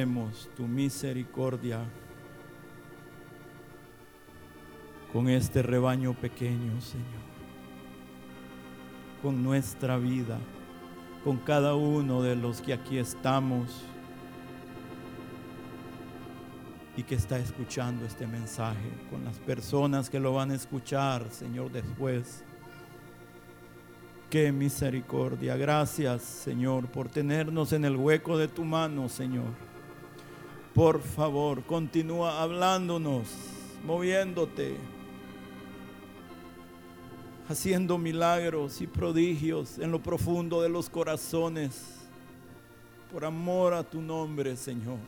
Tu misericordia con este rebaño pequeño, Señor, con nuestra vida, con cada uno de los que aquí estamos y que está escuchando este mensaje, con las personas que lo van a escuchar, Señor, después. Qué misericordia. Gracias, Señor, por tenernos en el hueco de tu mano, Señor. Por favor, continúa hablándonos, moviéndote, haciendo milagros y prodigios en lo profundo de los corazones. Por amor a tu nombre, Señor.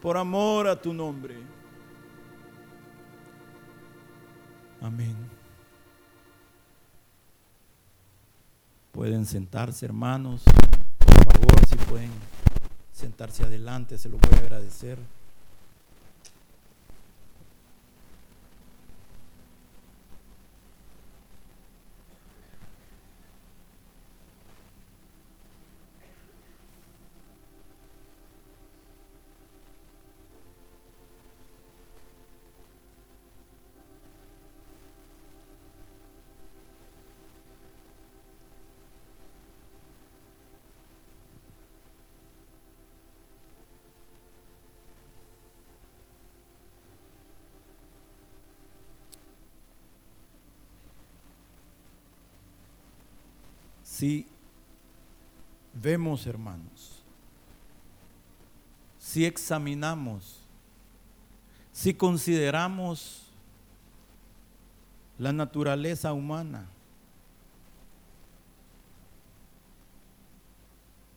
Por amor a tu nombre. Amén. Pueden sentarse, hermanos. Por favor, si pueden sentarse adelante, se lo voy a agradecer. Si vemos, hermanos, si examinamos, si consideramos la naturaleza humana,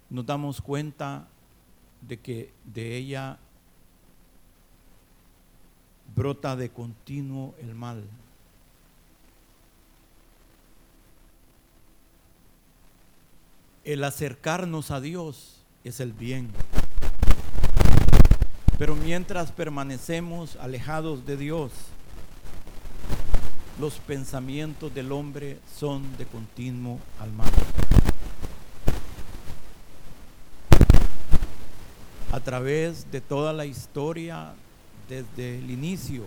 nos damos cuenta de que de ella brota de continuo el mal. El acercarnos a Dios es el bien. Pero mientras permanecemos alejados de Dios, los pensamientos del hombre son de continuo al mal. A través de toda la historia, desde el inicio,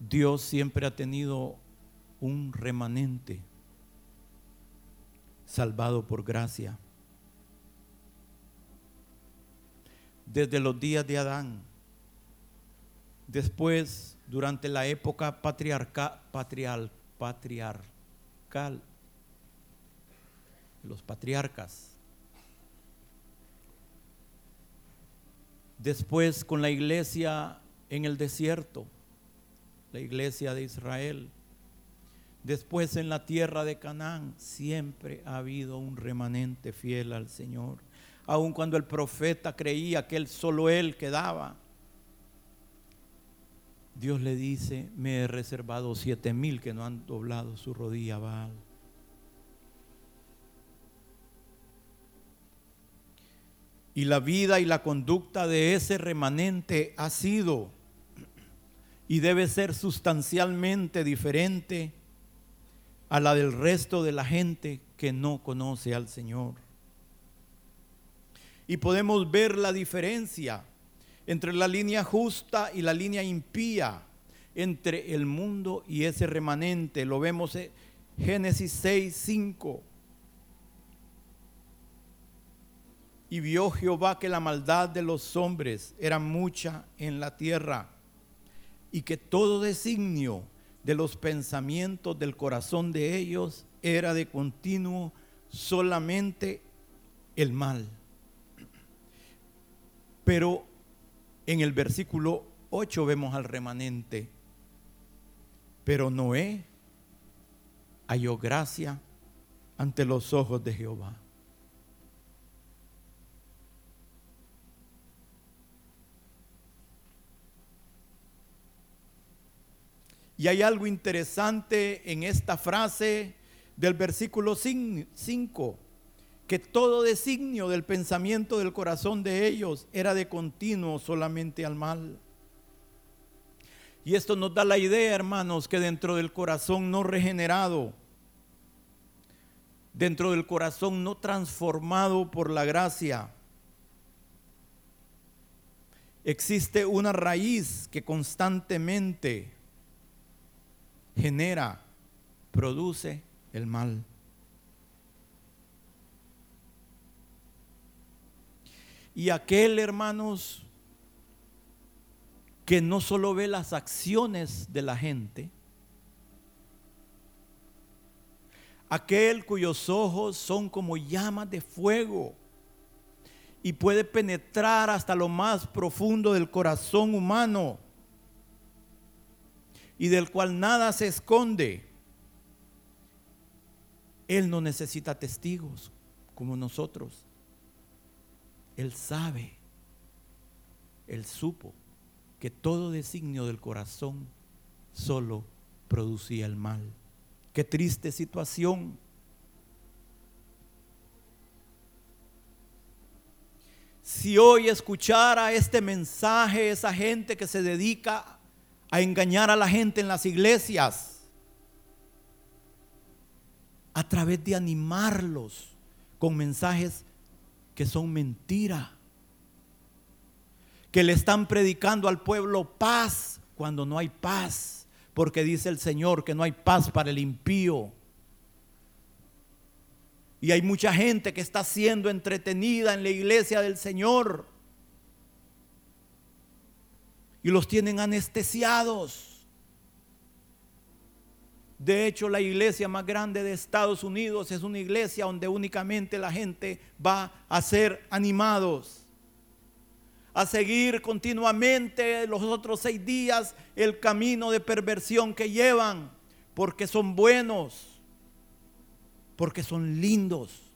Dios siempre ha tenido un remanente salvado por gracia. Desde los días de Adán, después, durante la época patriarca, patriarcal, los patriarcas, después con la iglesia en el desierto, la iglesia de Israel, Después en la tierra de Canaán siempre ha habido un remanente fiel al Señor. Aun cuando el profeta creía que él, solo él quedaba. Dios le dice, me he reservado siete mil que no han doblado su rodilla Baal. Y la vida y la conducta de ese remanente ha sido y debe ser sustancialmente diferente a la del resto de la gente que no conoce al Señor. Y podemos ver la diferencia entre la línea justa y la línea impía, entre el mundo y ese remanente. Lo vemos en Génesis 6, 5. Y vio Jehová que la maldad de los hombres era mucha en la tierra y que todo designio de los pensamientos del corazón de ellos era de continuo solamente el mal. Pero en el versículo 8 vemos al remanente. Pero Noé halló gracia ante los ojos de Jehová. Y hay algo interesante en esta frase del versículo 5, que todo designio del pensamiento del corazón de ellos era de continuo solamente al mal. Y esto nos da la idea, hermanos, que dentro del corazón no regenerado dentro del corazón no transformado por la gracia, existe una raíz que constantemente genera, produce el mal. Y aquel, hermanos, que no solo ve las acciones de la gente, aquel cuyos ojos son como llamas de fuego y puede penetrar hasta lo más profundo del corazón humano y del cual nada se esconde. Él no necesita testigos como nosotros. Él sabe, Él supo que todo designio del corazón solo producía el mal. Qué triste situación. Si hoy escuchara este mensaje esa gente que se dedica a engañar a la gente en las iglesias, a través de animarlos con mensajes que son mentira, que le están predicando al pueblo paz cuando no hay paz, porque dice el Señor que no hay paz para el impío. Y hay mucha gente que está siendo entretenida en la iglesia del Señor. Y los tienen anestesiados. De hecho, la iglesia más grande de Estados Unidos es una iglesia donde únicamente la gente va a ser animados. A seguir continuamente los otros seis días el camino de perversión que llevan. Porque son buenos porque son lindos.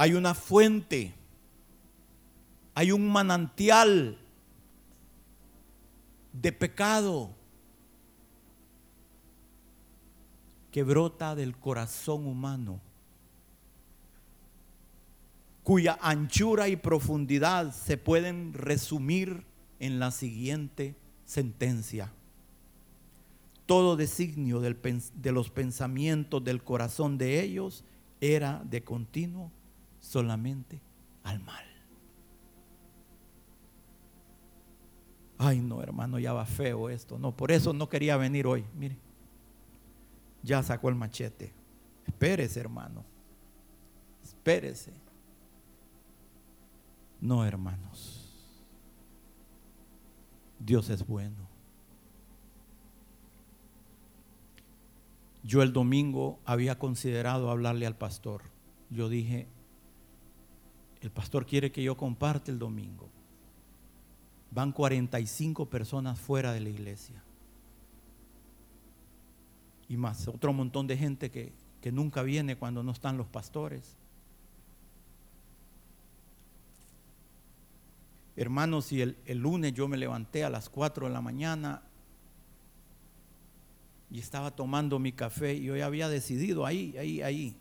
Hay una fuente, hay un manantial de pecado que brota del corazón humano cuya anchura y profundidad se pueden resumir en la siguiente sentencia. Todo designio de los pensamientos del corazón de ellos era de continuo solamente al mal. Ay, no, hermano, ya va feo esto. No, por eso no quería venir hoy. Mire, ya sacó el machete. Espérese, hermano. Espérese. No, hermanos. Dios es bueno. Yo el domingo había considerado hablarle al pastor. Yo dije, el pastor quiere que yo comparte el domingo. Van 45 personas fuera de la iglesia. Y más, otro montón de gente que, que nunca viene cuando no están los pastores. Hermanos, y el, lunes yo me levanté a las 4 de la mañana y estaba tomando mi café y hoy había decidido ahí, ahí, ahí.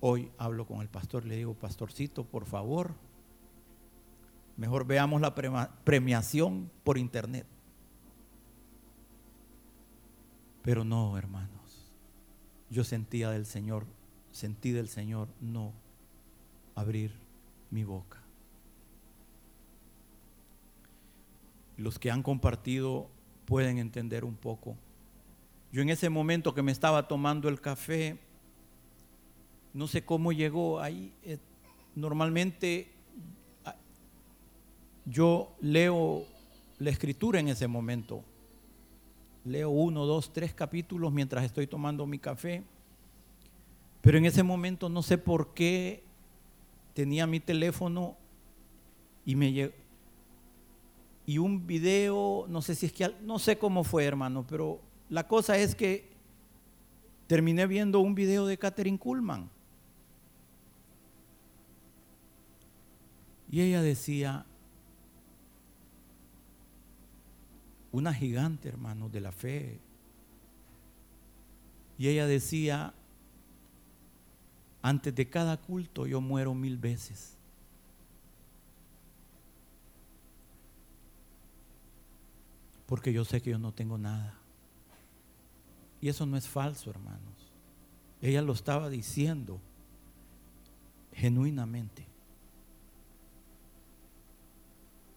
Hoy hablo con el pastor, le digo, pastorcito, por favor, mejor veamos la premiación por internet. Pero no, hermanos, yo sentía del Señor, sentí del Señor no abrir mi boca. Los que han compartido pueden entender un poco. Yo en ese momento que me estaba tomando el café, no sé cómo llegó ahí. Eh, normalmente ah, yo leo la escritura en ese momento. Leo uno, dos, tres capítulos mientras estoy tomando mi café. Pero en ese momento no sé por qué tenía mi teléfono y me y un video, no sé si es que no sé cómo fue, hermano, pero la cosa es que terminé viendo un video de Catherine Kuhlman. Y ella decía, una gigante, hermano, de la fe. Y ella decía, antes de cada culto yo muero mil veces. Porque yo sé que yo no tengo nada. Y eso no es falso, hermanos. Ella lo estaba diciendo genuinamente.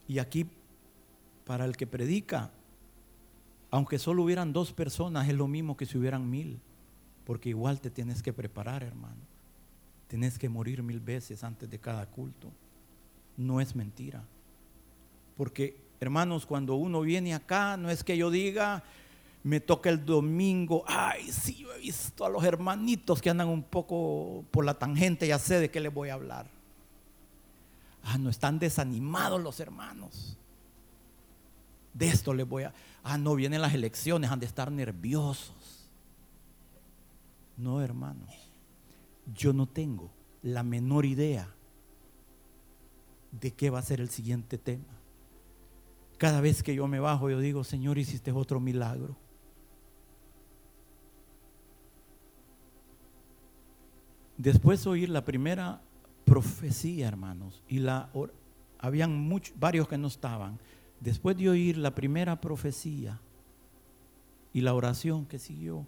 Y aquí, para el que predica, aunque solo hubieran dos personas, es lo mismo que si hubieran mil, porque igual te tienes que preparar, hermano. Tienes que morir mil veces antes de cada culto. No es mentira. Porque, hermanos, cuando uno viene acá, no es que yo diga, me toca el domingo, ay, sí, yo he visto a los hermanitos que andan un poco por la tangente, ya sé de qué les voy a hablar. Ah, no están desanimados los hermanos. De esto les voy a... Ah, no, vienen las elecciones, han de estar nerviosos. No, hermanos, yo no tengo la menor idea de qué va a ser el siguiente tema. Cada vez que yo me bajo, yo digo, Señor, hiciste otro milagro. Después de oír la primera profecía, hermanos, y la habían muchos, varios que no estaban. Después de oír la primera profecía y la oración que siguió,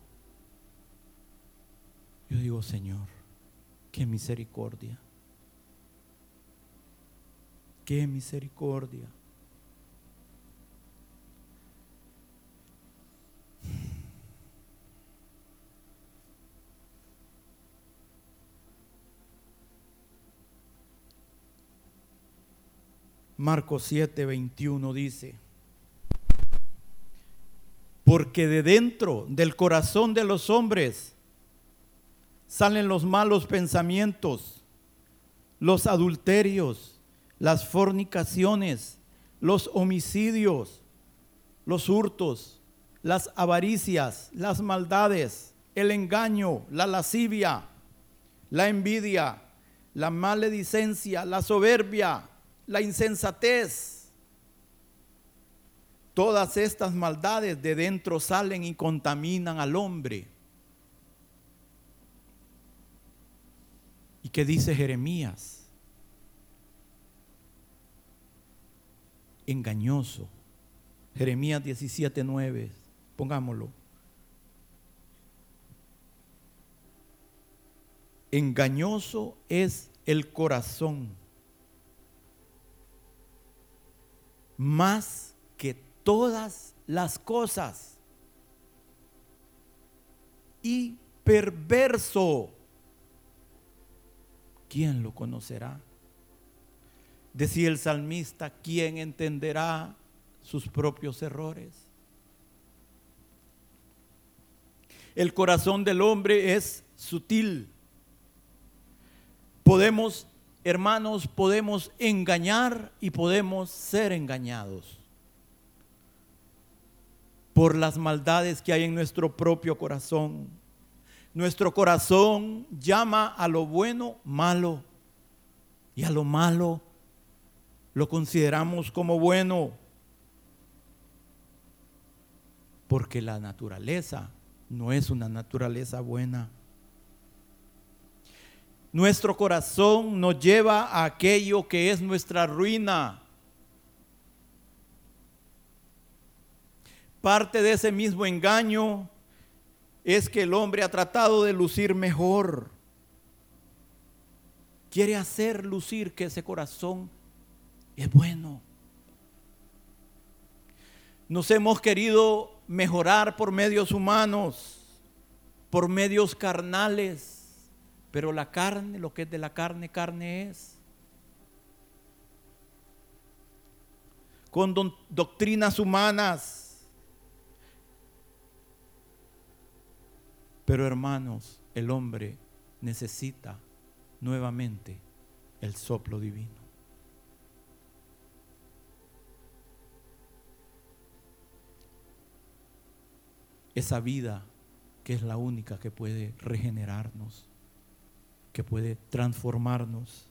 yo digo, Señor, qué misericordia. Qué misericordia. Marcos 7, 21 dice, porque de dentro del corazón de los hombres salen los malos pensamientos, los adulterios, las fornicaciones, los homicidios, los hurtos, las avaricias, las maldades, el engaño, la lascivia, la envidia, la maledicencia, la soberbia la insensatez. Todas estas maldades de dentro salen y contaminan al hombre. ¿Y qué dice Jeremías? Engañoso. Jeremías 17:9, pongámoslo. Engañoso es el corazón más que todas las cosas. Y perverso, ¿quién lo conocerá? Decía el salmista, ¿quién entenderá sus propios errores? El corazón del hombre es sutil. Podemos hermanos, podemos engañar y podemos ser engañados por las maldades que hay en nuestro propio corazón. Nuestro corazón llama a lo bueno malo y a lo malo lo consideramos como bueno. Porque la naturaleza no es una naturaleza buena. Nuestro corazón nos lleva a aquello que es nuestra ruina. Parte de ese mismo engaño es que el hombre ha tratado de lucir mejor. Quiere hacer lucir que ese corazón es bueno. Nos hemos querido mejorar por medios humanos, por medios carnales pero la carne, lo que es de la carne, carne es. Con doctrinas humanas. Pero hermanos, el hombre necesita nuevamente el soplo divino. Esa vida que es la única que puede regenerarnos que puede transformarnos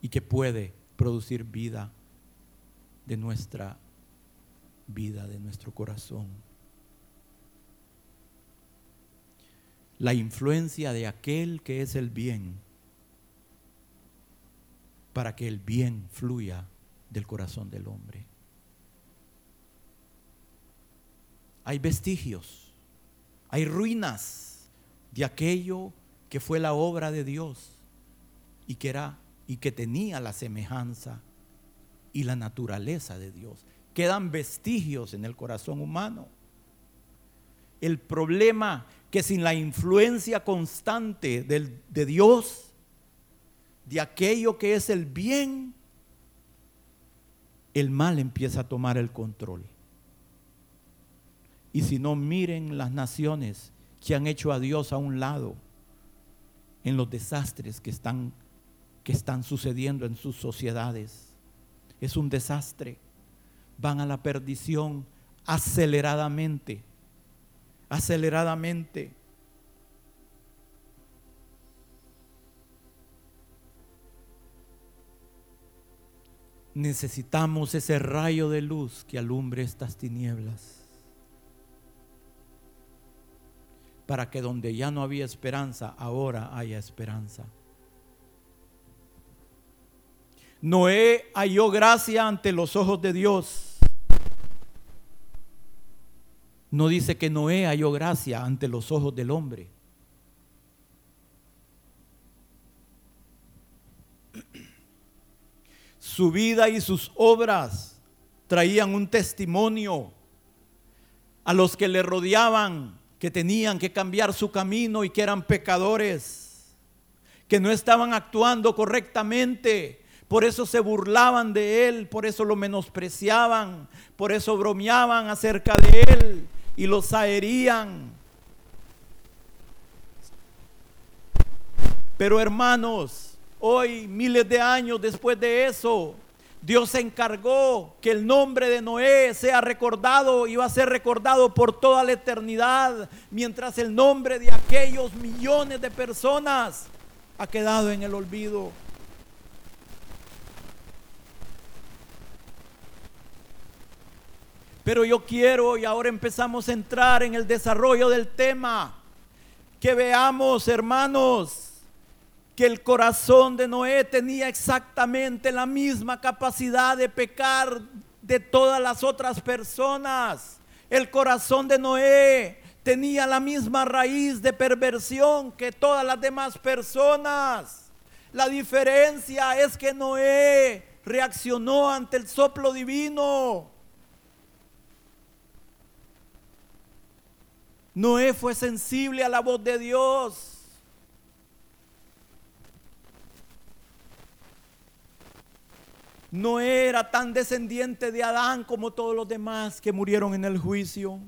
y que puede producir vida de nuestra vida, de nuestro corazón. La influencia de aquel que es el bien para que el bien fluya del corazón del hombre. hay vestigios, hay ruinas de aquello que fue la obra de Dios y que era y que tenía la semejanza y la naturaleza de Dios. Quedan vestigios en el corazón humano. El problema que sin la influencia constante de Dios, de aquello que es el bien, el mal empieza a tomar el control. Y si no, miren las naciones que han hecho a Dios a un lado en los desastres que están, que están sucediendo en sus sociedades. Es un desastre. Van a la perdición aceleradamente, aceleradamente. Necesitamos ese rayo de luz que alumbre estas tinieblas. Para que donde ya no había esperanza, ahora haya esperanza. Noé halló gracia ante los ojos de Dios. No dice que Noé halló gracia ante los ojos del hombre. Su vida y sus obras traían un testimonio a los que le rodeaban que tenían que cambiar su camino y que eran pecadores, que no estaban actuando correctamente. Por eso se burlaban de él, por eso lo menospreciaban, por eso bromeaban acerca de él y lo zaherían. Pero hermanos, Hoy, miles de años después de eso, Dios se encargó que el nombre de Noé sea recordado y va a ser recordado por toda la eternidad, mientras el nombre de aquellos millones de personas ha quedado en el olvido. Pero yo quiero, y ahora empezamos a entrar en el desarrollo del tema, que veamos, hermanos, que el corazón de Noé tenía exactamente la misma capacidad de pecar de todas las otras personas. El corazón de Noé tenía la misma raíz de perversión que todas las demás personas. La diferencia es que Noé reaccionó ante el soplo divino. Noé fue sensible a la voz de Dios. No era tan descendiente de Adán como todos los demás que murieron en el juicio.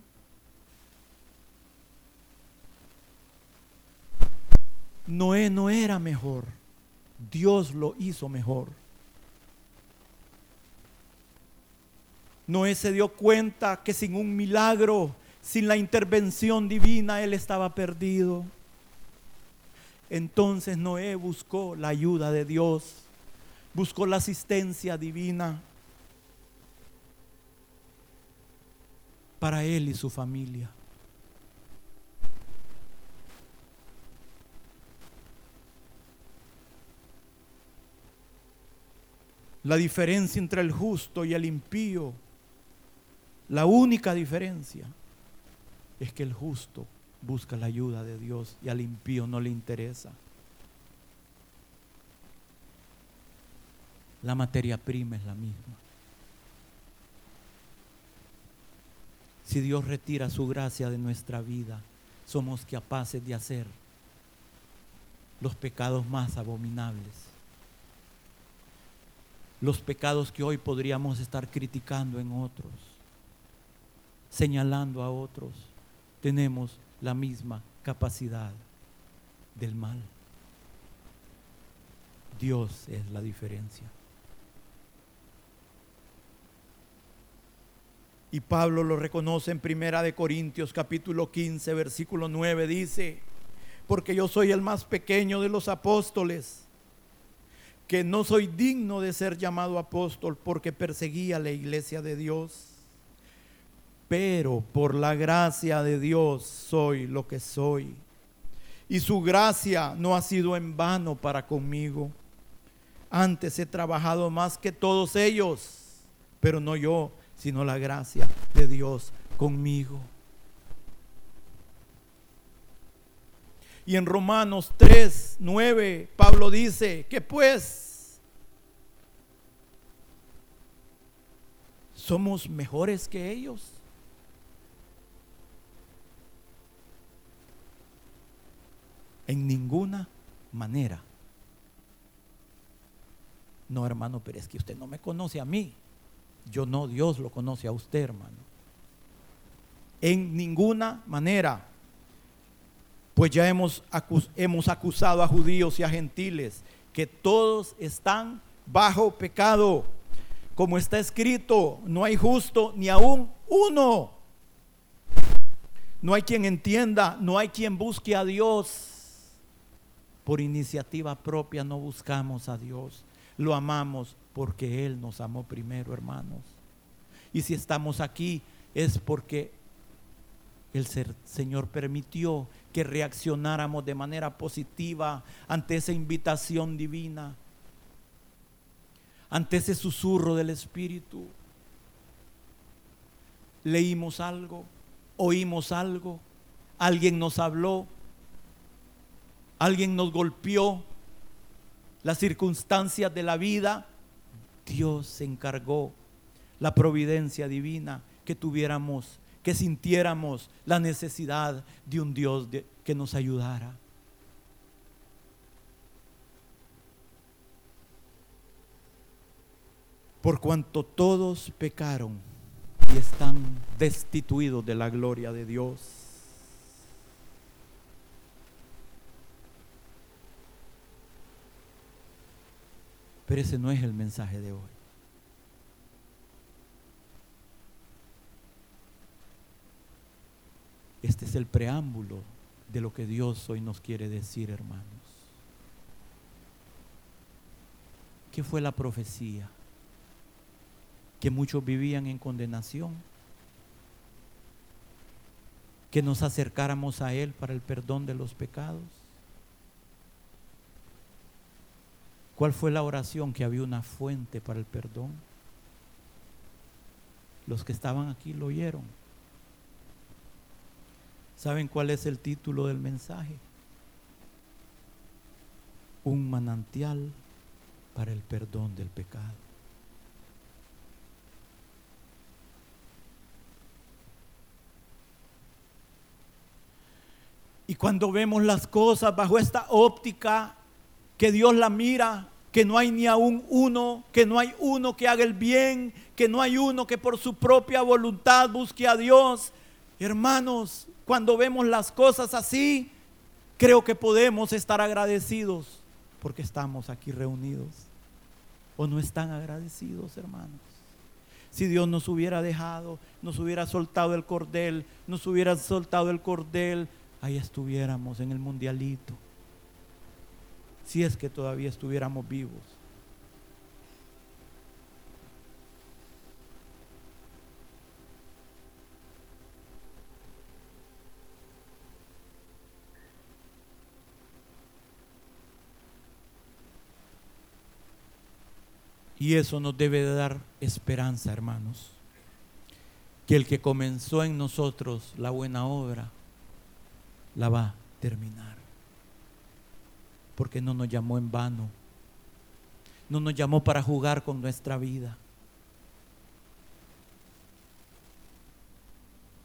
Noé no era mejor, Dios lo hizo mejor. Noé se dio cuenta que sin un milagro, sin la intervención divina, él estaba perdido. Entonces Noé buscó la ayuda de Dios buscó la asistencia divina para él y su familia. La diferencia entre el justo y el impío, la única diferencia es que el justo busca la ayuda de Dios y al impío no le interesa. La materia prima es la misma. Si Dios retira su gracia de nuestra vida, somos capaces de hacer los pecados más abominables. Los pecados que hoy podríamos estar criticando en otros, señalando a otros, tenemos la misma capacidad del mal. Dios es la diferencia. Y Pablo lo reconoce en Primera de Corintios capítulo 15, versículo 9 dice, porque yo soy el más pequeño de los apóstoles, que no soy digno de ser llamado apóstol porque perseguía la iglesia de Dios. Pero por la gracia de Dios soy lo que soy. Y su gracia no ha sido en vano para conmigo. Antes he trabajado más que todos ellos, pero no yo, sino la gracia de Dios conmigo. Y en Romanos 3, 9, Pablo dice que pues somos mejores que ellos. En ninguna manera. No, hermano, pero es que usted no me conoce a mí. Yo no, Dios lo conoce a usted, hermano. En ninguna manera. Pues ya hemos, hemos acusado a judíos y a gentiles que todos están bajo pecado. Como está escrito, no hay justo ni aún uno. No hay quien entienda, no hay quien busque a Dios. Por iniciativa propia no buscamos a Dios. Lo amamos porque Él nos amó primero, hermanos. Y si estamos aquí es porque el Señor permitió que reaccionáramos de manera positiva ante esa invitación divina, ante ese susurro del Espíritu. Leímos algo, oímos algo, alguien nos habló, alguien nos golpeó, las circunstancias de la vida, Dios se encargó, la providencia divina, que tuviéramos, que sintiéramos la necesidad de un Dios que nos ayudara. Por cuanto todos pecaron y están destituidos de la gloria de Dios Pero ese no es el mensaje de hoy. Este es el preámbulo de lo que Dios hoy nos quiere decir, hermanos. ¿Qué fue la profecía? Que muchos vivían en condenación. Que nos acercáramos a Él para el perdón de los pecados ¿Cuál fue la oración? Que había una fuente para el perdón. Los que estaban aquí lo oyeron. ¿Saben cuál es el título del mensaje? Un manantial para el perdón del pecado. Y cuando vemos las cosas bajo esta óptica que Dios la mira, que no hay ni aún uno, que no hay uno que haga el bien, que no hay uno que por su propia voluntad busque a Dios. Hermanos, cuando vemos las cosas así, creo que podemos estar agradecidos porque estamos aquí reunidos. ¿O no están agradecidos, hermanos? Si Dios nos hubiera dejado, nos hubiera soltado el cordel, nos hubiera soltado el cordel, ahí estuviéramos en el mundialito si es que todavía estuviéramos vivos. Y eso nos debe de dar esperanza, hermanos. Que el que comenzó en nosotros la buena obra, la va a terminar porque no nos llamó en vano. No nos llamó para jugar con nuestra vida.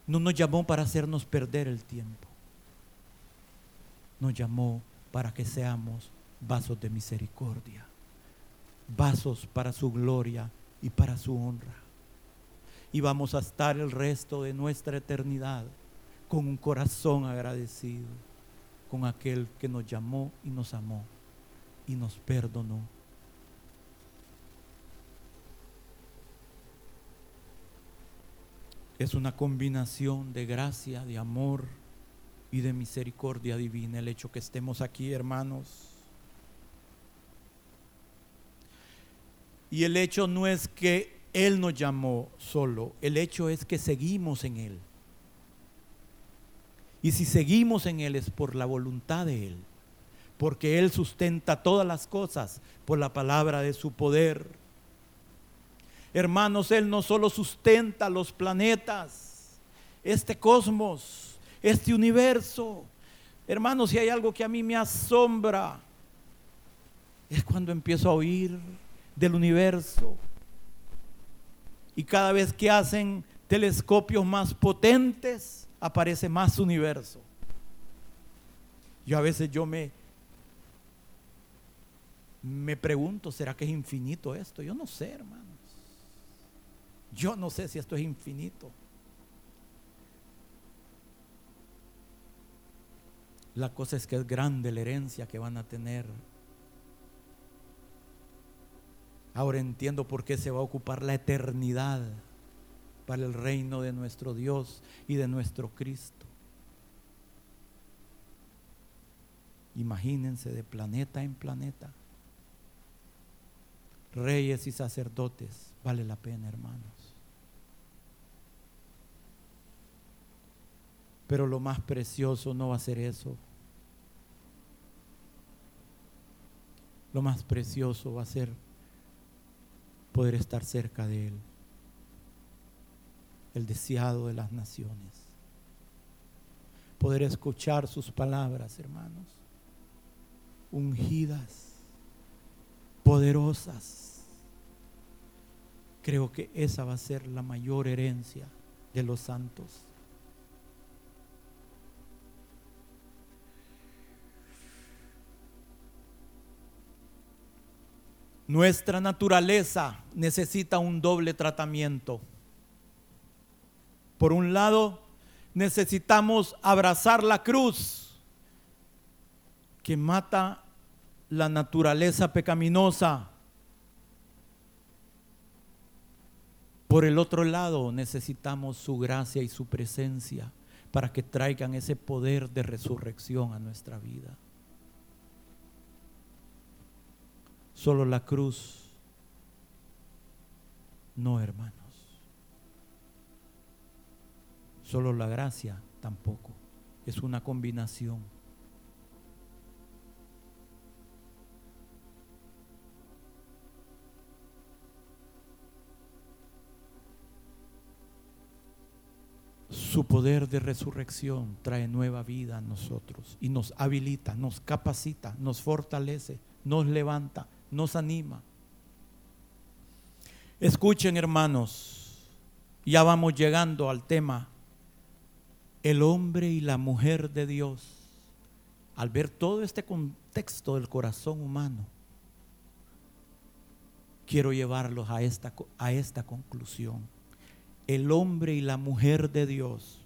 No nos llamó para hacernos perder el tiempo. Nos llamó para que seamos vasos de misericordia, vasos para su gloria y para su honra. Y vamos a estar el resto de nuestra eternidad con un corazón agradecido con aquel que nos llamó y nos amó y nos perdonó. Es una combinación de gracia, de amor y de misericordia divina el hecho que estemos aquí, hermanos. Y el hecho no es que Él nos llamó solo, el hecho es que seguimos en Él. Y si seguimos en Él es por la voluntad de Él, porque Él sustenta todas las cosas por la palabra de su poder. Hermanos, Él no solo sustenta los planetas, este cosmos, este universo. Hermanos, si hay algo que a mí me asombra, es cuando empiezo a oír del universo. Y cada vez que hacen telescopios más potentes, aparece más universo. Yo a veces yo me me pregunto, ¿será que es infinito esto? Yo no sé, hermanos. Yo no sé si esto es infinito. La cosa es que es grande la herencia que van a tener. Ahora entiendo por qué se va a ocupar la eternidad para el reino de nuestro Dios y de nuestro Cristo. Imagínense de planeta en planeta. Reyes y sacerdotes, vale la pena, hermanos. Pero lo más precioso no va a ser eso. Lo más precioso va a ser poder estar cerca de Él, el deseado de las naciones. Poder escuchar sus palabras, hermanos, ungidas, poderosas. Creo que esa va a ser la mayor herencia de los santos. Nuestra naturaleza necesita un doble tratamiento. Por un lado, necesitamos abrazar la cruz que mata la naturaleza pecaminosa. Por el otro lado, necesitamos su gracia y su presencia para que traigan ese poder de resurrección a nuestra vida. Solo la cruz. No, hermanos. Solo la gracia tampoco. Es una combinación. Su poder de resurrección trae nueva vida a nosotros y nos habilita, nos capacita, nos fortalece, nos levanta, nos anima. Escuchen hermanos, ya vamos llegando al tema, el hombre y la mujer de Dios. Al ver todo este contexto del corazón humano, quiero llevarlos a esta, a esta conclusión. El hombre y la mujer de Dios,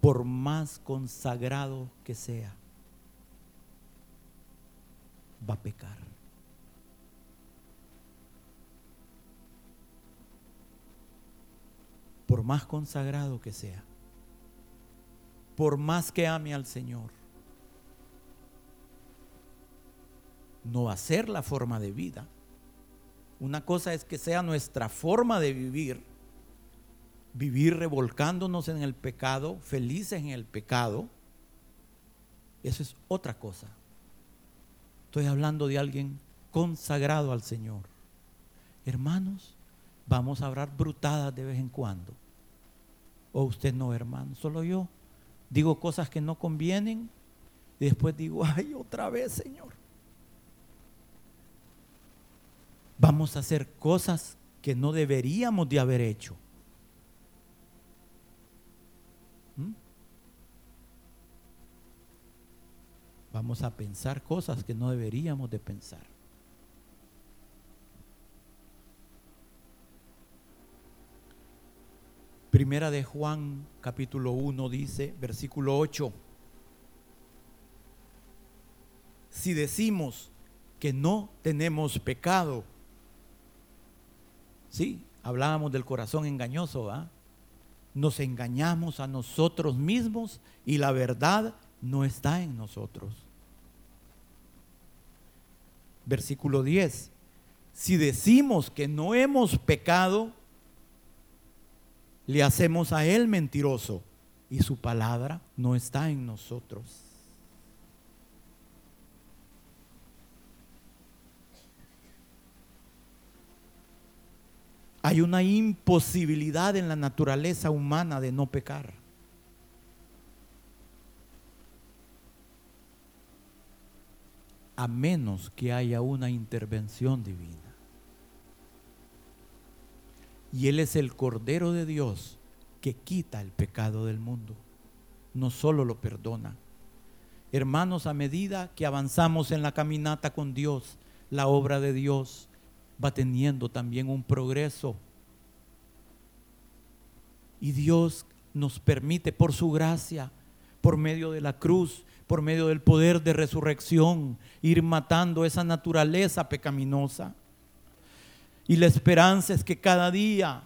por más consagrado que sea, va a pecar. por más consagrado que sea, por más que ame al Señor, no va a ser la forma de vida. Una cosa es que sea nuestra forma de vivir, vivir revolcándonos en el pecado, felices en el pecado. Eso es otra cosa. Estoy hablando de alguien consagrado al Señor. Hermanos, vamos a hablar brutadas de vez en cuando. O usted no, hermano, solo yo. Digo cosas que no convienen y después digo, ay, otra vez, Señor. Vamos a hacer cosas que no deberíamos de haber hecho. ¿Mm? Vamos a pensar cosas que no deberíamos de pensar. Primera de Juan capítulo 1 dice, versículo 8, si decimos que no tenemos pecado, sí, hablábamos del corazón engañoso, nos engañamos a nosotros mismos y la verdad no está en nosotros. Versículo 10, si decimos que no hemos pecado, le hacemos a Él mentiroso y su palabra no está en nosotros. Hay una imposibilidad en la naturaleza humana de no pecar. a menos que haya una intervención divina. Y Él es el Cordero de Dios que quita el pecado del mundo. No solo lo perdona. Hermanos, a medida que avanzamos en la caminata con Dios, la obra de Dios va teniendo también un progreso. Y Dios nos permite por su gracia, por medio de la cruz, por medio del poder de resurrección, ir matando esa naturaleza pecaminosa. Y la esperanza es que cada día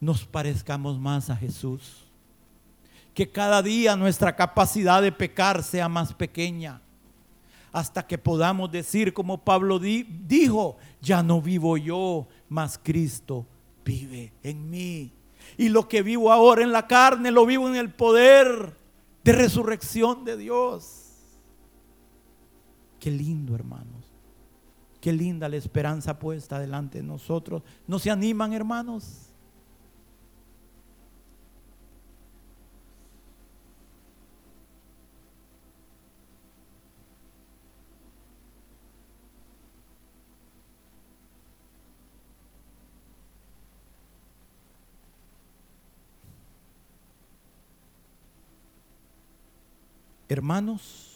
nos parezcamos más a Jesús. Que cada día nuestra capacidad de pecar sea más pequeña. Hasta que podamos decir como Pablo dijo, ya no vivo yo, mas Cristo vive en mí. Y lo que vivo ahora en la carne, lo vivo en el poder de resurrección de Dios. Qué lindo, hermanos. Qué linda la esperanza puesta delante de nosotros. ¿No se animan, hermanos? Hermanos,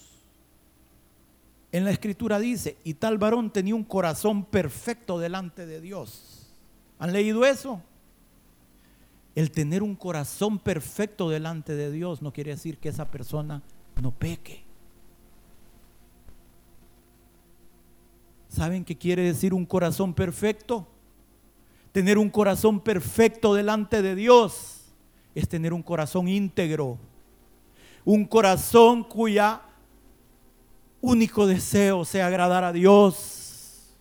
en la escritura dice, y tal varón tenía un corazón perfecto delante de Dios. ¿Han leído eso? El tener un corazón perfecto delante de Dios no quiere decir que esa persona no peque. ¿Saben qué quiere decir un corazón perfecto? Tener un corazón perfecto delante de Dios es tener un corazón íntegro, un corazón cuya único deseo sea agradar a Dios.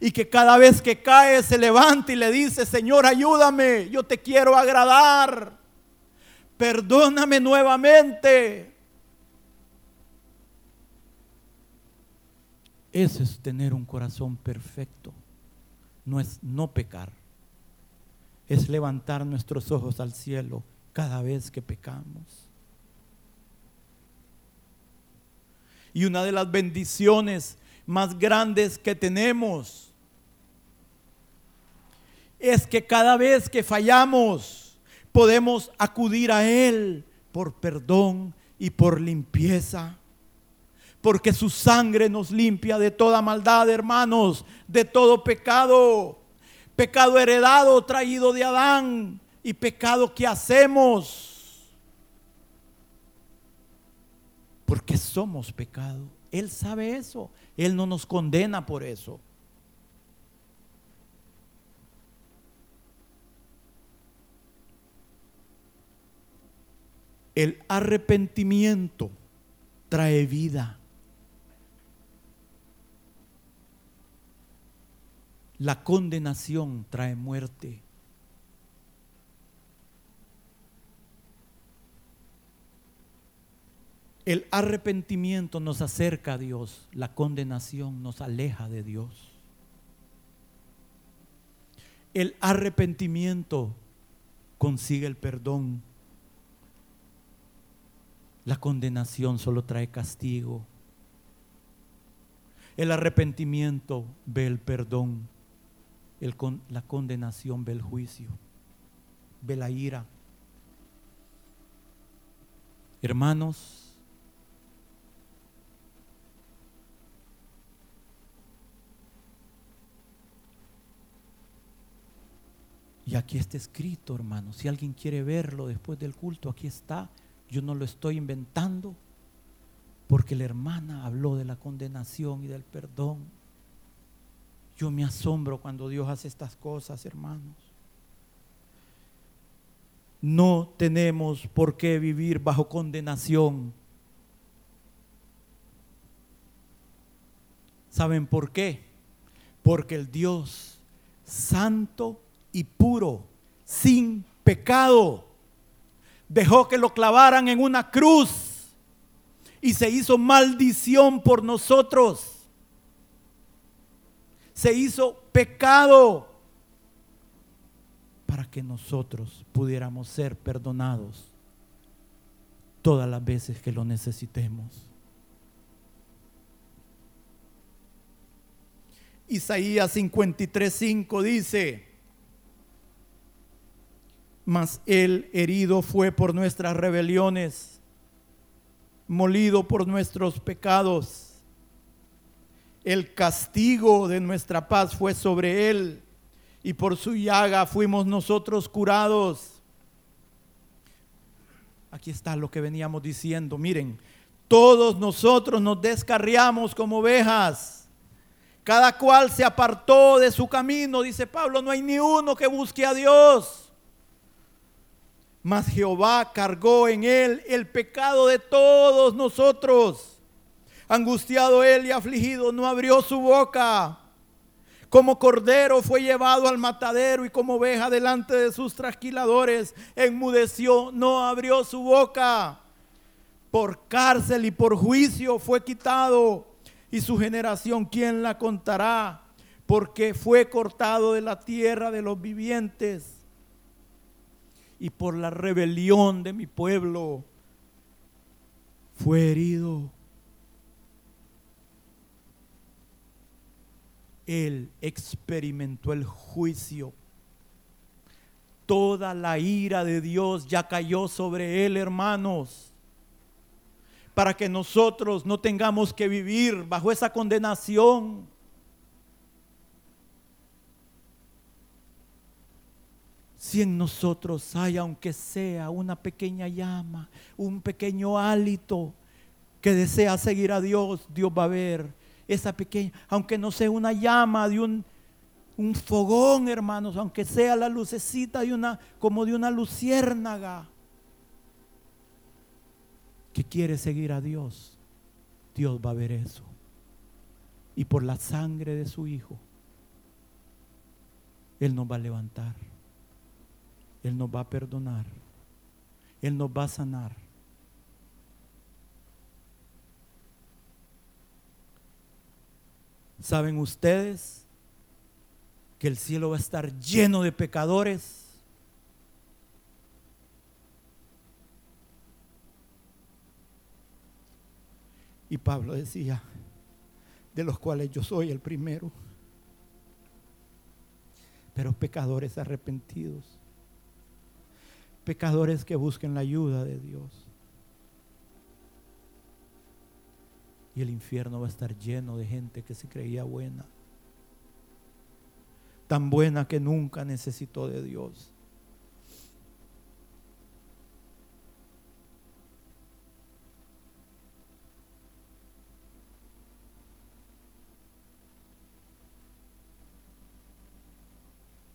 Y que cada vez que cae se levante y le dice, Señor, ayúdame, yo te quiero agradar. Perdóname nuevamente. Eso es tener un corazón perfecto. No es no pecar. Es levantar nuestros ojos al cielo cada vez que pecamos. Y una de las bendiciones más grandes que tenemos es que cada vez que fallamos podemos acudir a Él por perdón y por limpieza. Porque su sangre nos limpia de toda maldad, hermanos, de todo pecado. Pecado heredado, traído de Adán y pecado que hacemos porque somos pecado. Él sabe eso. Él no nos condena por eso. El arrepentimiento trae vida. La condenación trae muerte. El arrepentimiento nos acerca a Dios, la condenación nos aleja de Dios. El arrepentimiento consigue el perdón. La condenación solo trae castigo. El arrepentimiento ve el perdón. la condenación ve el juicio. Ve la ira. Hermanos, Y aquí está escrito, hermano. Si alguien quiere verlo después del culto, aquí está. Yo no lo estoy inventando. Porque la hermana habló de la condenación y del perdón. Yo me asombro cuando Dios hace estas cosas, hermanos. No tenemos por qué vivir bajo condenación. ¿Saben por qué? Porque el Dios santo y puro, sin pecado. Dejó que lo clavaran en una cruz y se hizo maldición por nosotros. Se hizo pecado para que nosotros pudiéramos ser perdonados todas las veces que lo necesitemos. Isaías 53:5 dice, mas él herido fue por nuestras rebeliones, molido por nuestros pecados. El castigo de nuestra paz fue sobre él y por su llaga fuimos nosotros curados. Aquí está lo que veníamos diciendo. Miren, todos nosotros nos descarriamos como ovejas. Cada cual se apartó de su camino, dice Pablo, no hay ni uno que busque a Dios. Mas Jehová cargó en él el pecado de todos nosotros. Angustiado él y afligido, no abrió su boca. Como cordero fue llevado al matadero y como oveja delante de sus trasquiladores, enmudeció, no abrió su boca. Por cárcel y por juicio fue quitado. Y su generación, ¿quién la contará? Porque fue cortado de la tierra de los vivientes y por la rebelión de mi pueblo fue herido. Él experimentó el juicio. Toda la ira de Dios ya cayó sobre él, hermanos, para que nosotros no tengamos que vivir bajo esa condenación. Si en nosotros hay, aunque sea una pequeña llama, un pequeño hálito que desea seguir a Dios, Dios va a ver esa pequeña, aunque no sea una llama de un, un fogón, hermanos, aunque sea la lucecita de una, como de una luciérnaga, que quiere seguir a Dios, Dios va a ver eso. Y por la sangre de su Hijo, Él nos va a levantar. Él nos va a perdonar. Él nos va a sanar. ¿Saben ustedes que el cielo va a estar lleno de pecadores? Y Pablo decía, de los cuales yo soy el primero, pero pecadores arrepentidos pecadores que busquen la ayuda de Dios. Y el infierno va a estar lleno de gente que se creía buena. Tan buena que nunca necesitó de Dios.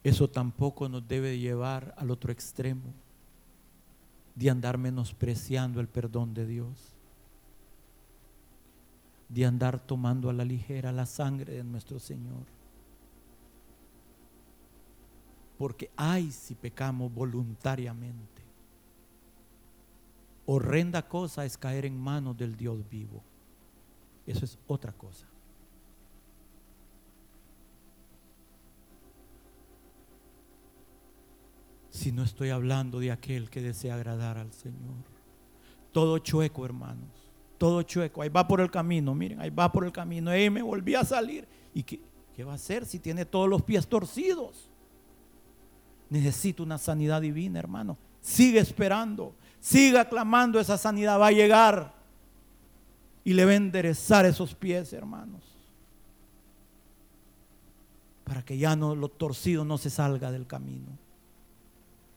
Eso tampoco nos debe llevar al otro extremo de andar menospreciando el perdón de Dios, de andar tomando a la ligera la sangre de nuestro Señor. Porque hay si pecamos voluntariamente. Horrenda cosa es caer en manos del Dios vivo. Eso es otra cosa. Si no estoy hablando de aquel que desea agradar al Señor. Todo chueco, hermanos. Todo chueco. Ahí va por el camino, miren, ahí va por el camino. Ahí me volví a salir. ¿Y qué, qué va a hacer si tiene todos los pies torcidos? Necesito una sanidad divina, hermano. Sigue esperando. Siga clamando. Esa sanidad va a llegar. Y le va a enderezar esos pies, hermanos. Para que ya no lo torcido no se salga del camino.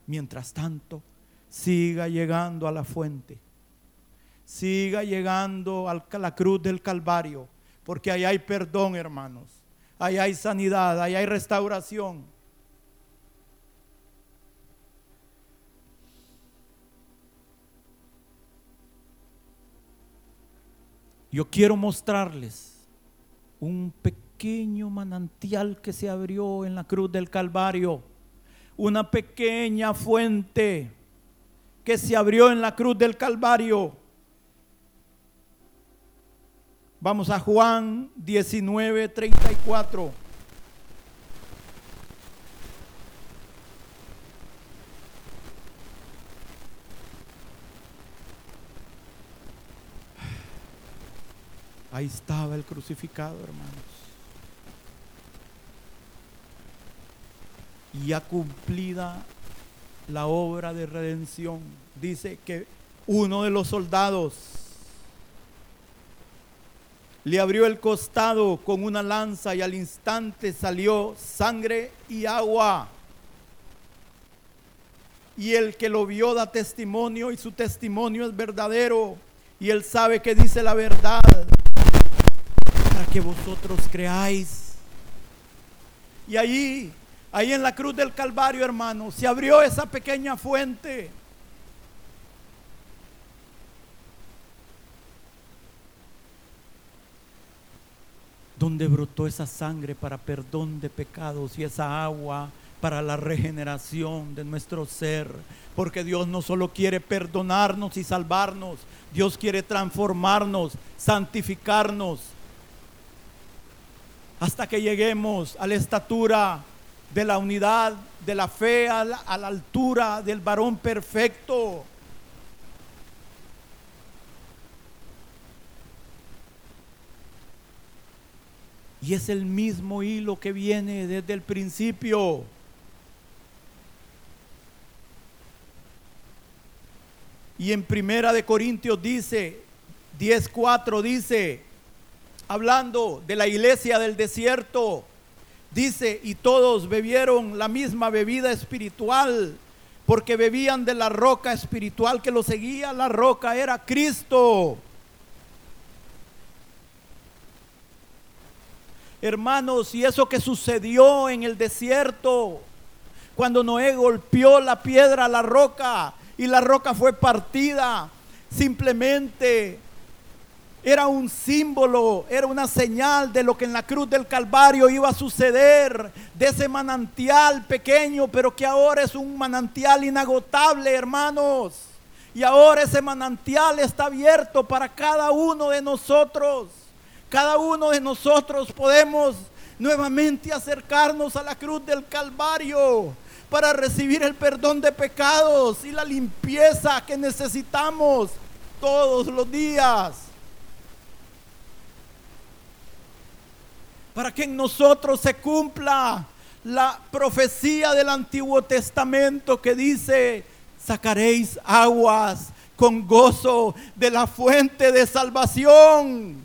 Mientras tanto, siga llegando a la fuente. Siga llegando a la cruz del Calvario. Porque ahí hay perdón, hermanos. Ahí hay sanidad, ahí hay restauración. Yo quiero mostrarles un pequeño manantial que se abrió en la cruz del Calvario una pequeña fuente que se abrió en la cruz del Calvario. Vamos a Juan 19, 34. Ahí estaba el crucificado, hermanos. Ya cumplida la obra de redención. Dice que uno de los soldados le abrió el costado con una lanza y al instante salió sangre y agua. Y el que lo vio da testimonio y su testimonio es verdadero. Y él sabe que dice la verdad para que vosotros creáis. Y ahí, ahí en la cruz del Calvario, hermano, se abrió esa pequeña fuente donde brotó esa sangre para perdón de pecados y esa agua para la regeneración de nuestro ser. Porque Dios no solo quiere perdonarnos y salvarnos, Dios quiere transformarnos, santificarnos, hasta que lleguemos a la estatura de la unidad, de la fe, a la, a la altura del varón perfecto. Y es el mismo hilo que viene desde el principio. Y en Primera de Corintios dice, 10.4 dice, hablando de la iglesia del desierto, dice, y todos bebieron la misma bebida espiritual, porque bebían de la roca espiritual que lo seguía, la roca era Cristo. Hermanos, y eso que sucedió en el desierto, cuando Noé golpeó la piedra a la roca y la roca fue partida, simplemente era un símbolo, era una señal de lo que en la cruz del Calvario iba a suceder, de ese manantial pequeño, pero que ahora es un manantial inagotable, hermanos. Y ahora ese manantial está abierto para cada uno de nosotros. Cada uno de nosotros podemos nuevamente acercarnos a la cruz del Calvario para recibir el perdón de pecados y la limpieza que necesitamos todos los días. Para que en nosotros se cumpla la profecía del Antiguo Testamento que dice, sacaréis aguas con gozo de la fuente de salvación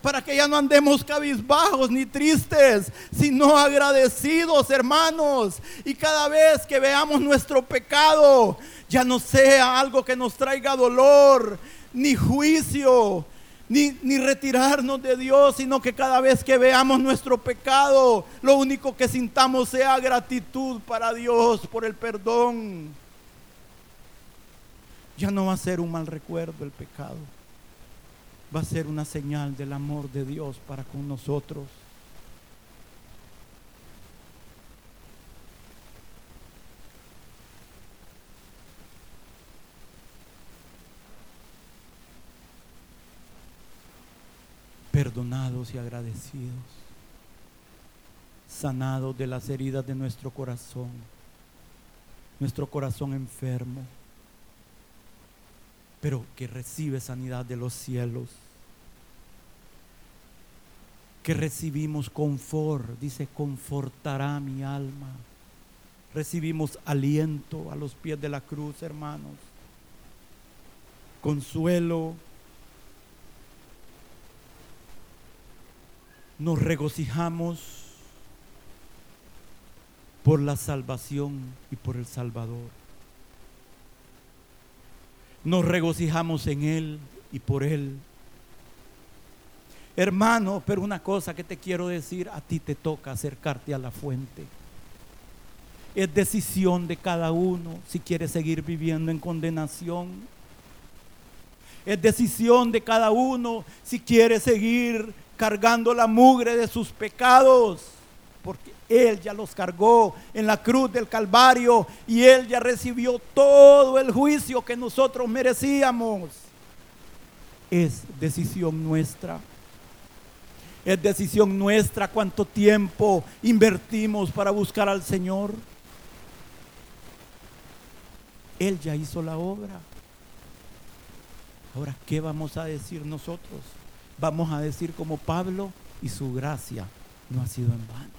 para que ya no andemos cabizbajos ni tristes, sino agradecidos, hermanos. Y cada vez que veamos nuestro pecado, ya no sea algo que nos traiga dolor, ni juicio, ni, ni, retirarnos de Dios, sino que cada vez que veamos nuestro pecado, lo único que sintamos sea gratitud para Dios por el perdón. Ya no va a ser un mal recuerdo el pecado va a ser una señal del amor de Dios para con nosotros. Perdonados y agradecidos, sanados de las heridas de nuestro corazón, nuestro corazón enfermo pero que recibe sanidad de los cielos. Que recibimos confort, dice, confortará mi alma. Recibimos aliento a los pies de la cruz, hermanos. Consuelo. Nos regocijamos por la salvación y por el Salvador nos regocijamos en Él y por Él. Hermano, pero una cosa que te quiero decir, a ti te toca acercarte a la fuente. Es decisión de cada uno si quiere seguir viviendo en condenación. Es decisión de cada uno si quiere seguir cargando la mugre de sus pecados. Porque él ya los cargó en la cruz del Calvario y Él ya recibió todo el juicio que nosotros merecíamos. Es decisión nuestra. Es decisión nuestra cuánto tiempo invertimos para buscar al Señor. Él ya hizo la obra. Ahora, ¿qué vamos a decir nosotros? Vamos a decir como Pablo y su gracia no ha sido en vano.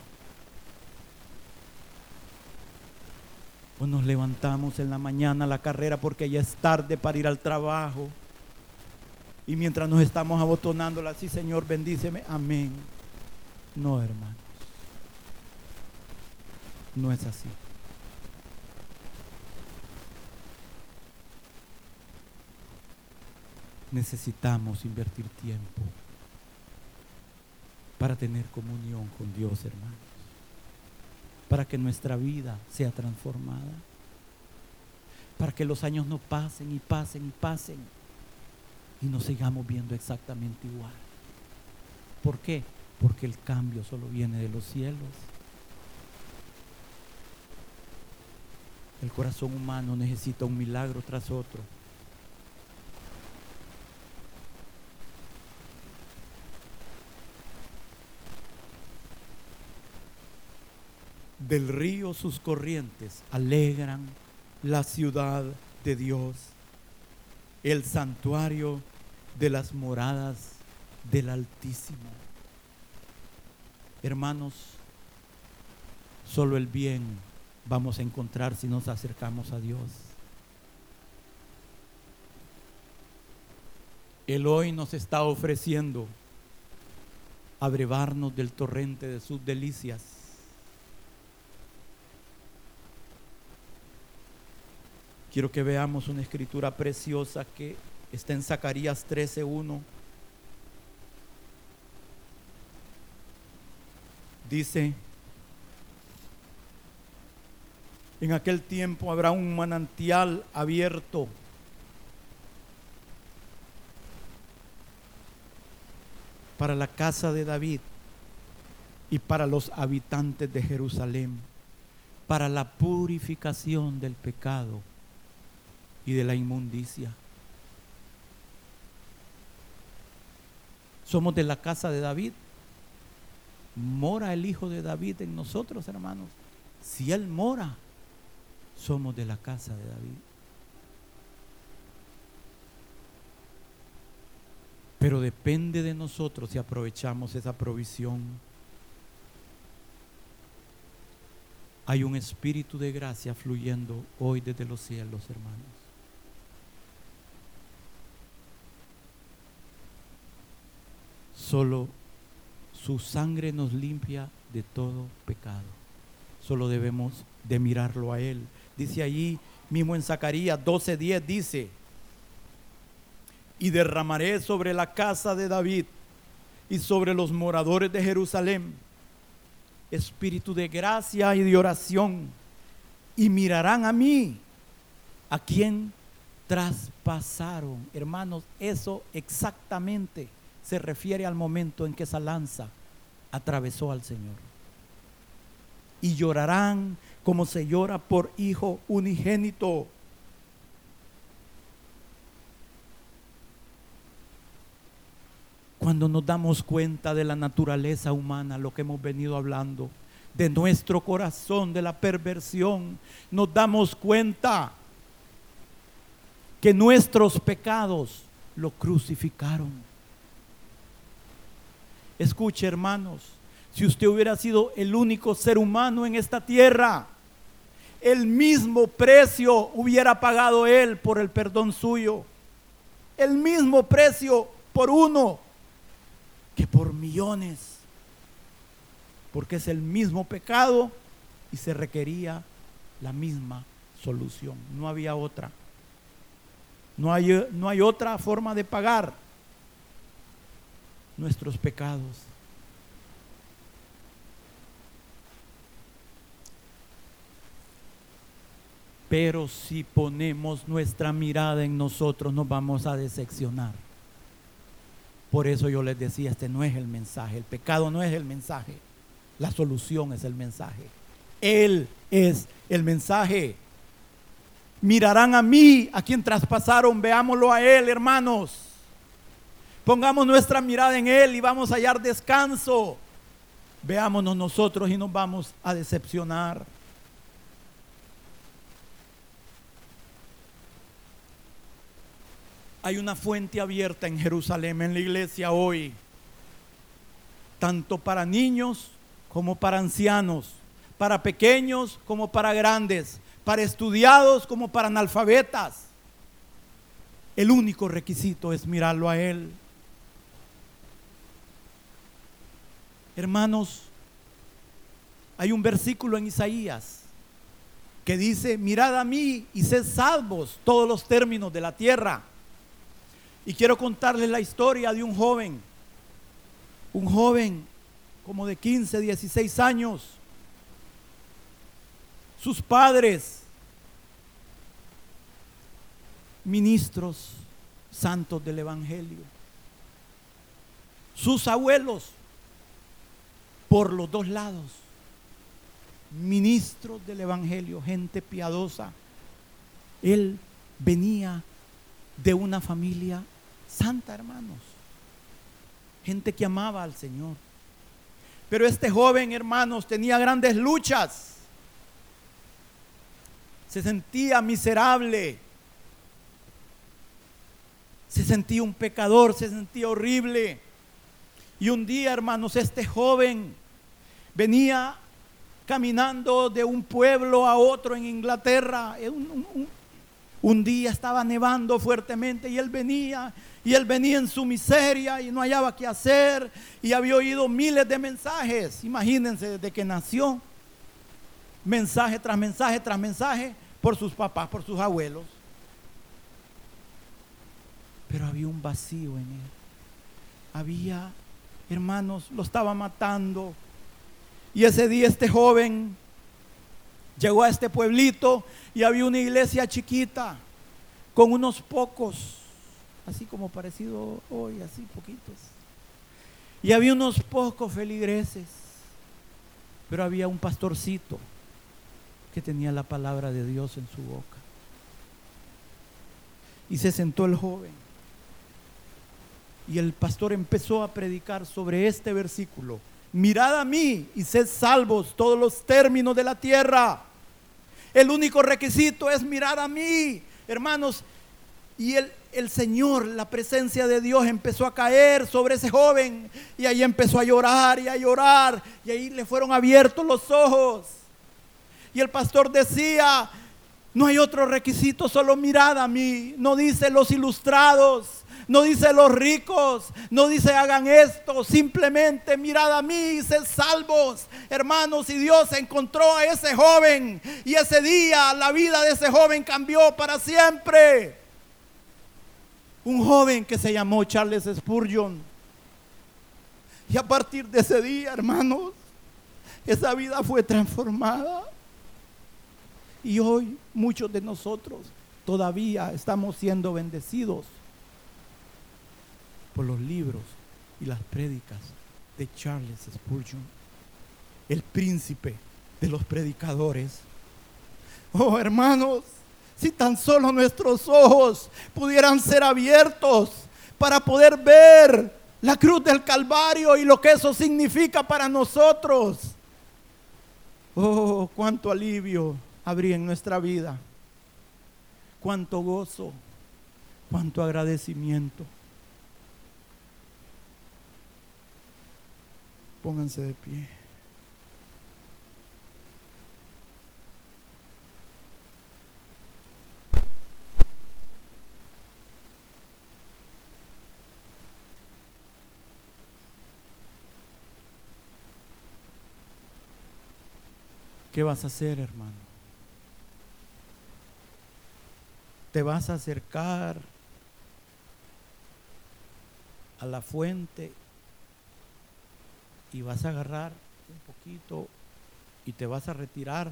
O nos levantamos en la mañana a la carrera porque ya es tarde para ir al trabajo. Y mientras nos estamos abotonándola así, Señor, bendíceme. Amén. No, hermanos. No es así. Necesitamos invertir tiempo para tener comunión con Dios, hermanos. Para que nuestra vida sea transformada. Para que los años no pasen y pasen y pasen y nos sigamos viendo exactamente igual. ¿Por qué? Porque el cambio solo viene de los cielos. El corazón humano necesita un milagro tras otro. Del río sus corrientes alegran la ciudad de Dios el santuario de las moradas del Altísimo. Hermanos, solo el bien vamos a encontrar si nos acercamos a Dios. Él hoy nos está ofreciendo abrevarnos del torrente de sus delicias. Quiero que veamos una escritura preciosa que está en Zacarías 13:1. Dice, en aquel tiempo habrá un manantial abierto para la casa de David y para los habitantes de Jerusalén, para la purificación del pecado y de la inmundicia. Somos de la casa de David. Mora el Hijo de David en nosotros, hermanos. Si Él mora, somos de la casa de David. Pero depende de nosotros si aprovechamos esa provisión. Hay un espíritu de gracia fluyendo hoy desde los cielos, hermanos. Solo su sangre nos limpia de todo pecado. Solo debemos de mirarlo a Él. Dice allí mismo en Zacarías 12:10 dice, y derramaré sobre la casa de David y sobre los moradores de Jerusalén espíritu de gracia y de oración y mirarán a mí, a quien traspasaron. Hermanos, eso exactamente se refiere al momento en que esa lanza atravesó al Señor. Y llorarán como se llora por hijo unigénito. Cuando nos damos cuenta de la naturaleza humana, lo que hemos venido hablando, de nuestro corazón, de la perversión, nos damos cuenta que nuestros pecados lo crucificaron. Escuche, hermanos, si usted hubiera sido el único ser humano en esta tierra, el mismo precio hubiera pagado él por el perdón suyo. El mismo precio por uno que por millones. Porque es el mismo pecado y se requería la misma solución. No había otra. No hay, no hay otra forma de pagar nuestros pecados. Pero si ponemos nuestra mirada en nosotros, nos vamos a decepcionar. Por eso yo les decía, este no es el mensaje, el pecado no es el mensaje, la solución es el mensaje. Él es el mensaje. Mirarán a mí, a quien traspasaron, veámoslo a Él, hermanos. Pongamos nuestra mirada en Él y vamos a hallar descanso. Veámonos nosotros y nos vamos a decepcionar. Hay una fuente abierta en Jerusalén, en la iglesia hoy, tanto para niños como para ancianos, para pequeños como para grandes, para estudiados como para analfabetas. El único requisito es mirarlo a Él. Hermanos, hay un versículo en Isaías que dice, mirad a mí y sed salvos todos los términos de la tierra. Y quiero contarles la historia de un joven, un joven como de 15, 16 años. Sus padres, ministros santos del Evangelio. Sus abuelos, por los dos lados, ministros del Evangelio, gente piadosa. Él venía de una familia santa, hermanos. Gente que amaba al Señor. Pero este joven, hermanos, tenía grandes luchas. Se sentía miserable. Se sentía un pecador, se sentía horrible. Y un día, hermanos, este joven venía caminando de un pueblo a otro en Inglaterra. Un, un, un, día estaba nevando fuertemente y él venía y él venía en su miseria y no hallaba qué hacer y había oído miles de mensajes. Imagínense desde que nació, mensaje tras mensaje tras mensaje por sus papás, por sus abuelos. Pero había un vacío en él. Había, hermanos, lo estaba matando. Y ese día este joven llegó a este pueblito y había una iglesia chiquita con unos pocos así como parecido hoy, así poquitos. Y había unos pocos feligreses, pero había un pastorcito que tenía la palabra de Dios en su boca. Y se sentó el joven. Y el pastor empezó a predicar sobre este versículo. Mirad a mí y sed salvos todos los términos de la tierra. El único requisito es mirar a mí. Hermanos, y el, el Señor, la presencia de Dios empezó a caer sobre ese joven y ahí empezó a llorar y a llorar y ahí le fueron abiertos los ojos. Y el pastor decía, no hay otro requisito, solo mirad a mí. No dice los ilustrados, no dice los ricos, no dice hagan esto, simplemente mirad a mí y sed salvos. Hermanos, y Dios encontró a ese joven y ese día la vida de ese joven cambió para siempre un joven que se llamó Charles Spurgeon. Y a partir de ese día, hermanos, esa vida fue transformada. Y hoy muchos de nosotros todavía estamos siendo bendecidos por los libros y las prédicas de Charles Spurgeon, el príncipe de los predicadores. Oh, hermanos, si tan solo nuestros ojos pudieran ser abiertos para poder ver la cruz del Calvario y lo que eso significa para nosotros. Oh, cuánto alivio habría en nuestra vida. Cuánto gozo, cuánto agradecimiento. Pónganse de pie. ¿Qué vas a hacer, hermano? Te vas a acercar a la fuente y vas a agarrar un poquito y te vas a retirar.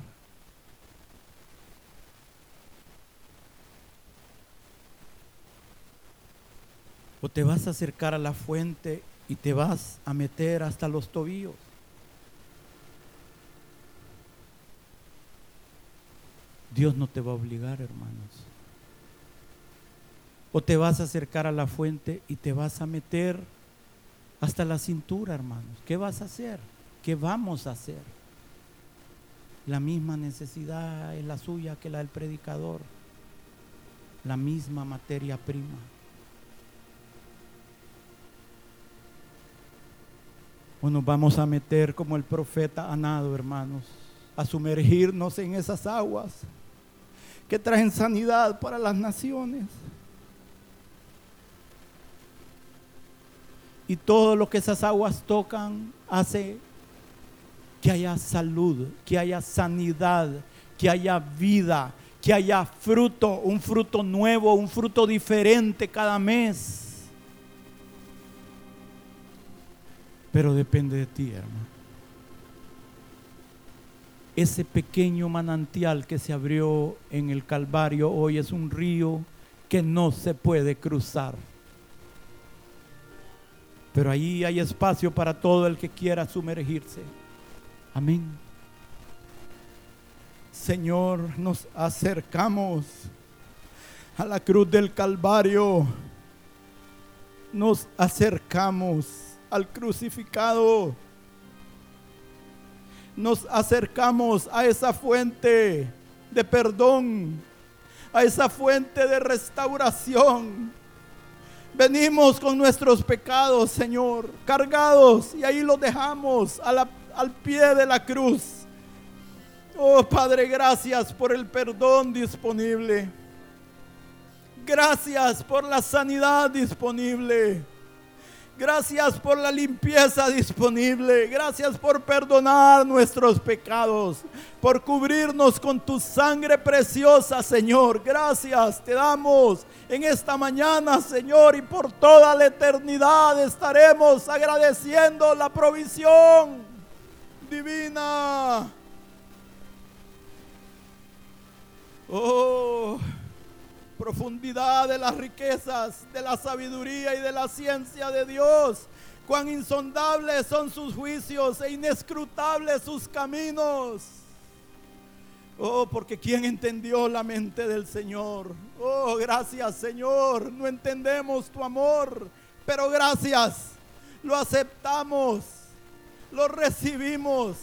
O te vas a acercar a la fuente y te vas a meter hasta los tobillos. Dios no te va a obligar, hermanos. O te vas a acercar a la fuente y te vas a meter hasta la cintura, hermanos. ¿Qué vas a hacer? ¿Qué vamos a hacer? La misma necesidad es la suya que la del predicador. La misma materia prima. O nos vamos a meter como el profeta Anado, hermanos, a sumergirnos en esas aguas que traen sanidad para las naciones. Y todo lo que esas aguas tocan hace que haya salud, que haya sanidad, que haya vida, que haya fruto, un fruto nuevo, un fruto diferente cada mes. Pero depende de ti, hermano. Ese pequeño manantial que se abrió en el Calvario hoy es un río que no se puede cruzar. Pero ahí hay espacio para todo el que quiera sumergirse. Amén. Señor, nos acercamos a la cruz del Calvario. Nos acercamos al crucificado. Nos acercamos a esa fuente de perdón, a esa fuente de restauración. Venimos con nuestros pecados, Señor, cargados y ahí los dejamos al pie de la cruz. Oh Padre, gracias por el perdón disponible. Gracias por la sanidad disponible. Gracias por la limpieza disponible. Gracias por perdonar nuestros pecados. Por cubrirnos con tu sangre preciosa, Señor. Gracias te damos en esta mañana, Señor. Y por toda la eternidad estaremos agradeciendo la provisión divina. Oh profundidad de las riquezas, de la sabiduría y de la ciencia de Dios. Cuán insondables son sus juicios e inescrutables sus caminos. Oh, porque ¿quién entendió la mente del Señor? Oh, gracias Señor. No entendemos tu amor, pero gracias. Lo aceptamos, lo recibimos.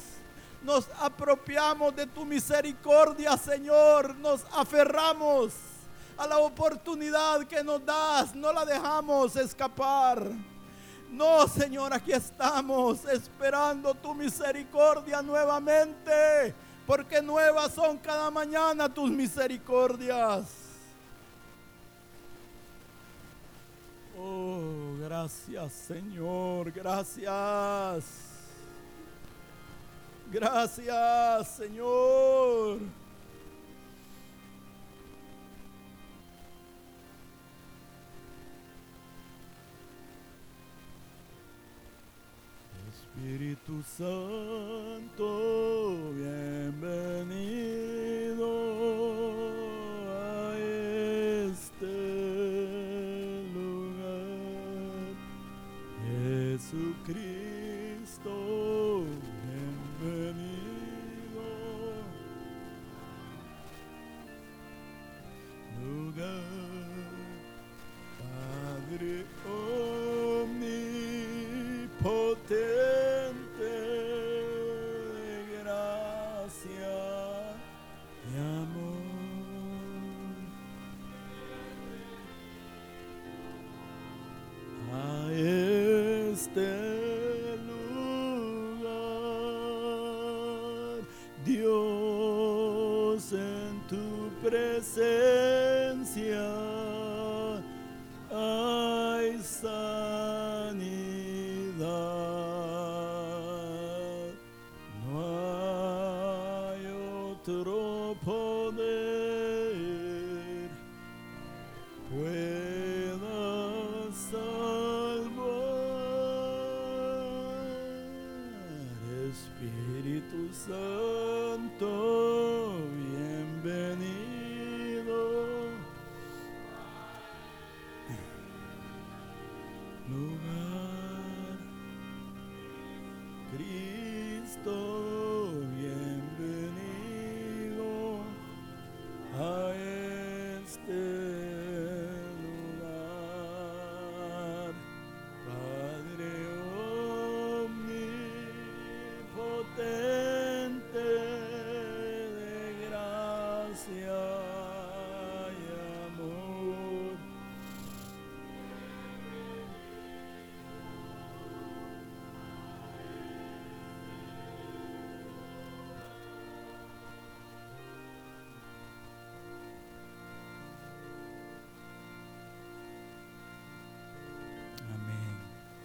Nos apropiamos de tu misericordia, Señor. Nos aferramos a la oportunidad que nos das, no la dejamos escapar. No, Señor, aquí estamos esperando tu misericordia nuevamente, porque nuevas son cada mañana tus misericordias. Oh, gracias, Señor, gracias. Gracias, Señor. Espíritu Santo, bienvenido a este lugar. Jesucristo,